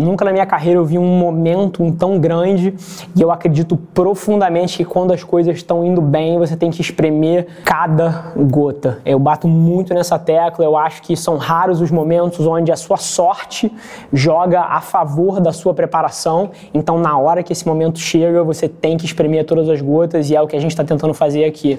Nunca na minha carreira eu vi um momento tão grande e eu acredito profundamente que quando as coisas estão indo bem, você tem que espremer cada gota. Eu bato muito nessa tecla, eu acho que são raros os momentos onde a sua sorte joga a favor da sua preparação. Então, na hora que esse momento chega, você tem que espremer todas as gotas e é o que a gente está tentando fazer aqui.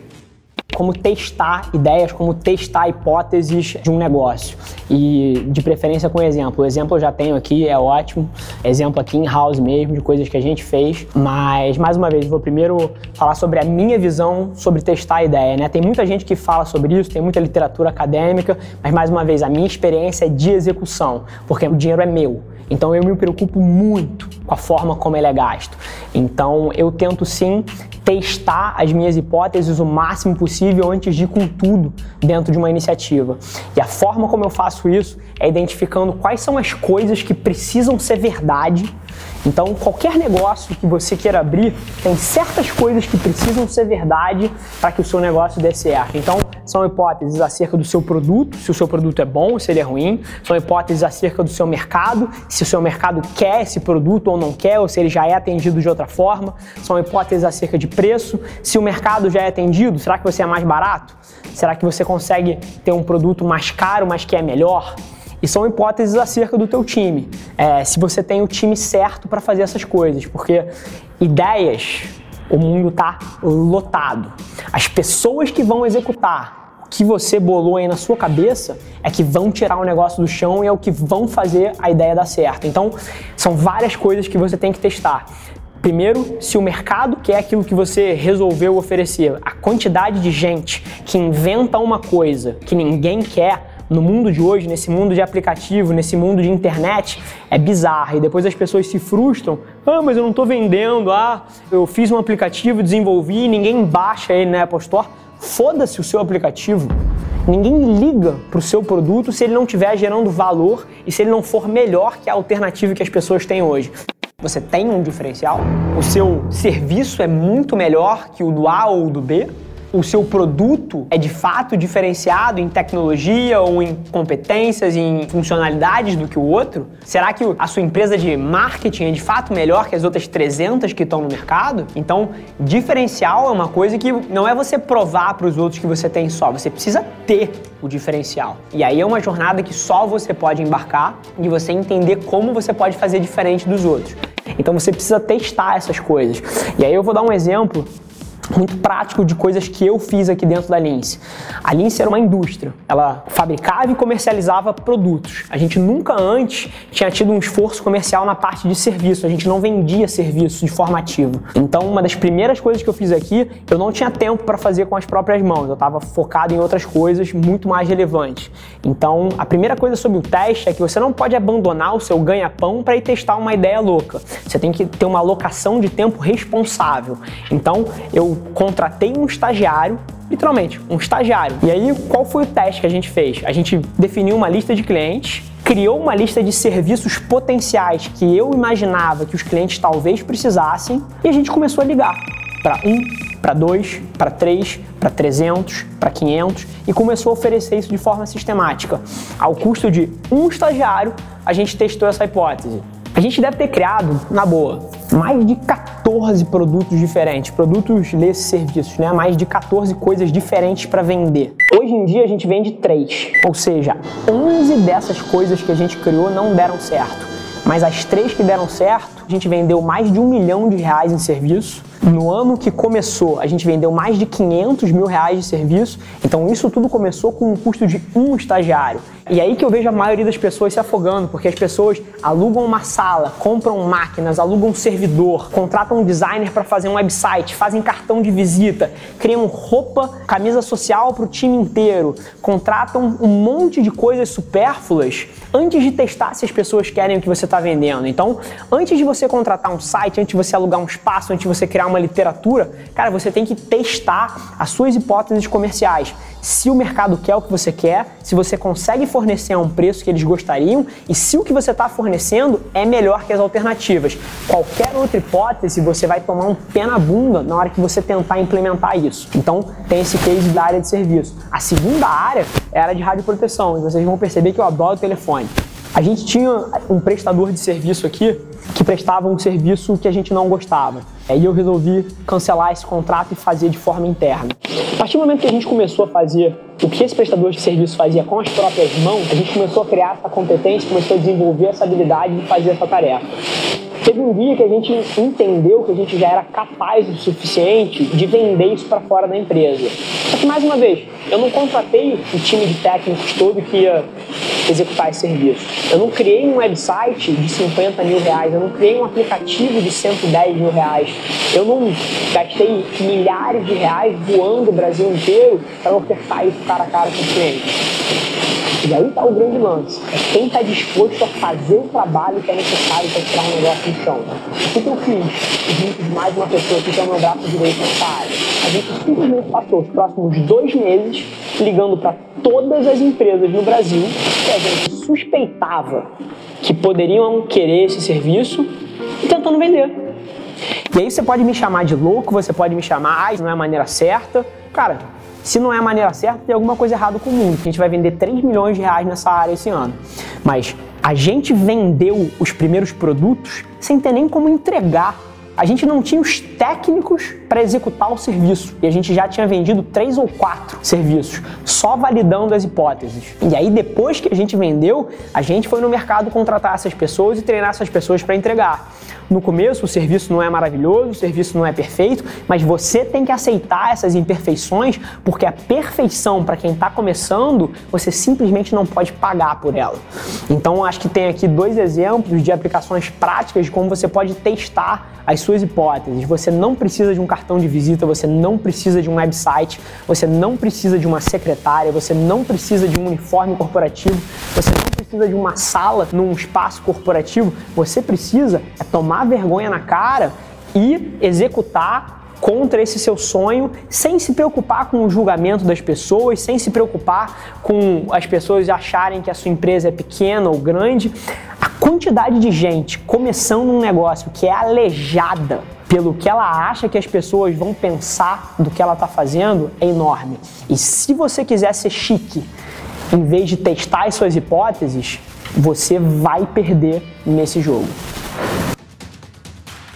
como testar ideias, como testar hipóteses de um negócio. E de preferência com exemplo. O exemplo eu já tenho aqui, é ótimo. Exemplo aqui em house mesmo, de coisas que a gente fez. Mas, mais uma vez, vou primeiro falar sobre a minha visão sobre testar a ideia. Né? Tem muita gente que fala sobre isso, tem muita literatura acadêmica, mas, mais uma vez, a minha experiência é de execução, porque o dinheiro é meu. Então eu me preocupo muito com a forma como ele é gasto. Então eu tento sim testar as minhas hipóteses o máximo possível antes de ir com tudo dentro de uma iniciativa. E a forma como eu faço isso é identificando quais são as coisas que precisam ser verdade então, qualquer negócio que você queira abrir tem certas coisas que precisam ser verdade para que o seu negócio dê certo. Então, são hipóteses acerca do seu produto, se o seu produto é bom se ele é ruim, são hipóteses acerca do seu mercado, se o seu mercado quer esse produto ou não quer, ou se ele já é atendido de outra forma, são hipóteses acerca de preço, se o mercado já é atendido, será que você é mais barato? Será que você consegue ter um produto mais caro, mas que é melhor? E são hipóteses acerca do teu time. É, se você tem o time certo para fazer essas coisas, porque ideias, o mundo está lotado. As pessoas que vão executar que você bolou aí na sua cabeça é que vão tirar o negócio do chão e é o que vão fazer a ideia dar certo. Então, são várias coisas que você tem que testar. Primeiro, se o mercado quer aquilo que você resolveu oferecer, a quantidade de gente que inventa uma coisa que ninguém quer, no mundo de hoje, nesse mundo de aplicativo, nesse mundo de internet, é bizarro. E depois as pessoas se frustram. Ah, mas eu não estou vendendo. Ah, eu fiz um aplicativo, desenvolvi, ninguém baixa ele na Apple Store. Foda-se o seu aplicativo. Ninguém liga para o seu produto se ele não estiver gerando valor e se ele não for melhor que a alternativa que as pessoas têm hoje. Você tem um diferencial? O seu serviço é muito melhor que o do A ou do B? O seu produto é de fato diferenciado em tecnologia ou em competências, em funcionalidades do que o outro? Será que a sua empresa de marketing é de fato melhor que as outras 300 que estão no mercado? Então, diferencial é uma coisa que não é você provar para os outros que você tem só, você precisa ter o diferencial. E aí é uma jornada que só você pode embarcar e você entender como você pode fazer diferente dos outros. Então você precisa testar essas coisas. E aí eu vou dar um exemplo muito prático de coisas que eu fiz aqui dentro da Lince. A Lince era uma indústria, ela fabricava e comercializava produtos. A gente nunca antes tinha tido um esforço comercial na parte de serviço, a gente não vendia serviço de forma ativa. Então, uma das primeiras coisas que eu fiz aqui, eu não tinha tempo para fazer com as próprias mãos, eu estava focado em outras coisas muito mais relevantes. Então, a primeira coisa sobre o teste é que você não pode abandonar o seu ganha-pão para ir testar uma ideia louca. Você tem que ter uma alocação de tempo responsável. Então, eu contratei um estagiário literalmente, um estagiário. E aí, qual foi o teste que a gente fez? A gente definiu uma lista de clientes, criou uma lista de serviços potenciais que eu imaginava que os clientes talvez precisassem e a gente começou a ligar para um, para dois, para três, para 300, para 500 e começou a oferecer isso de forma sistemática. Ao custo de um estagiário, a gente testou essa hipótese. A gente deve ter criado, na boa, mais de 14 produtos diferentes, produtos desses serviços, né? Mais de 14 coisas diferentes para vender. Hoje em dia a gente vende 3, ou seja, 11 dessas coisas que a gente criou não deram certo. Mas as três que deram certo, a gente vendeu mais de um milhão de reais em serviço. No ano que começou, a gente vendeu mais de 500 mil reais de serviço. Então isso tudo começou com um custo de um estagiário. E aí que eu vejo a maioria das pessoas se afogando, porque as pessoas alugam uma sala, compram máquinas, alugam um servidor, contratam um designer para fazer um website, fazem cartão de visita, criam roupa, camisa social para o time inteiro, contratam um monte de coisas supérfluas antes de testar se as pessoas querem o que você está vendendo. Então, antes de você contratar um site, antes de você alugar um espaço, antes de você criar uma literatura, cara, você tem que testar as suas hipóteses comerciais. Se o mercado quer o que você quer, se você consegue a um preço que eles gostariam e se o que você está fornecendo é melhor que as alternativas. Qualquer outra hipótese, você vai tomar um pé na bunda na hora que você tentar implementar isso. Então, tem esse case da área de serviço. A segunda área é a área de radioproteção, e vocês vão perceber que eu adoro o telefone. A gente tinha um prestador de serviço aqui que prestava um serviço que a gente não gostava. Aí eu resolvi cancelar esse contrato e fazer de forma interna. A partir do momento que a gente começou a fazer o que esse prestador de serviço fazia com as próprias mãos, a gente começou a criar essa competência, começou a desenvolver essa habilidade de fazer essa tarefa. Teve um dia que a gente entendeu que a gente já era capaz o suficiente de vender isso para fora da empresa. Só que, mais uma vez, eu não contratei o time de técnicos todo que ia executar esse serviço. Eu não criei um website de 50 mil reais, eu não criei um aplicativo de 110 mil reais, eu não gastei milhares de reais voando o Brasil inteiro para ofertar isso cara a cara com o cliente. E aí está o grande lance. É quem está disposto a fazer o trabalho que é necessário para tirar um negócio chão. O que eu fiz? Junto mais uma pessoa que é o meu braço direito nessa área. A gente simplesmente passou os próximos dois meses ligando para todas as empresas no Brasil que a gente suspeitava que poderiam querer esse serviço e tentando vender. E aí você pode me chamar de louco, você pode me chamar, ah, não é a maneira certa. Cara, se não é a maneira certa, tem alguma coisa errada com o mundo. A gente vai vender 3 milhões de reais nessa área esse ano. Mas a gente vendeu os primeiros produtos sem ter nem como entregar. A gente não tinha os técnicos para executar o serviço. E a gente já tinha vendido três ou quatro serviços, só validando as hipóteses. E aí, depois que a gente vendeu, a gente foi no mercado contratar essas pessoas e treinar essas pessoas para entregar. No começo, o serviço não é maravilhoso, o serviço não é perfeito, mas você tem que aceitar essas imperfeições, porque a perfeição, para quem está começando, você simplesmente não pode pagar por ela. Então, acho que tem aqui dois exemplos de aplicações práticas de como você pode testar as suas hipóteses. Você não precisa de um cartão de visita, você não precisa de um website, você não precisa de uma secretária, você não precisa de um uniforme corporativo, você não precisa de uma sala num espaço corporativo, você precisa é tomar vergonha na cara e executar contra esse seu sonho, sem se preocupar com o julgamento das pessoas, sem se preocupar com as pessoas acharem que a sua empresa é pequena ou grande. A quantidade de gente começando um negócio que é aleijada pelo que ela acha que as pessoas vão pensar do que ela está fazendo é enorme. E se você quiser ser chique em vez de testar as suas hipóteses, você vai perder nesse jogo.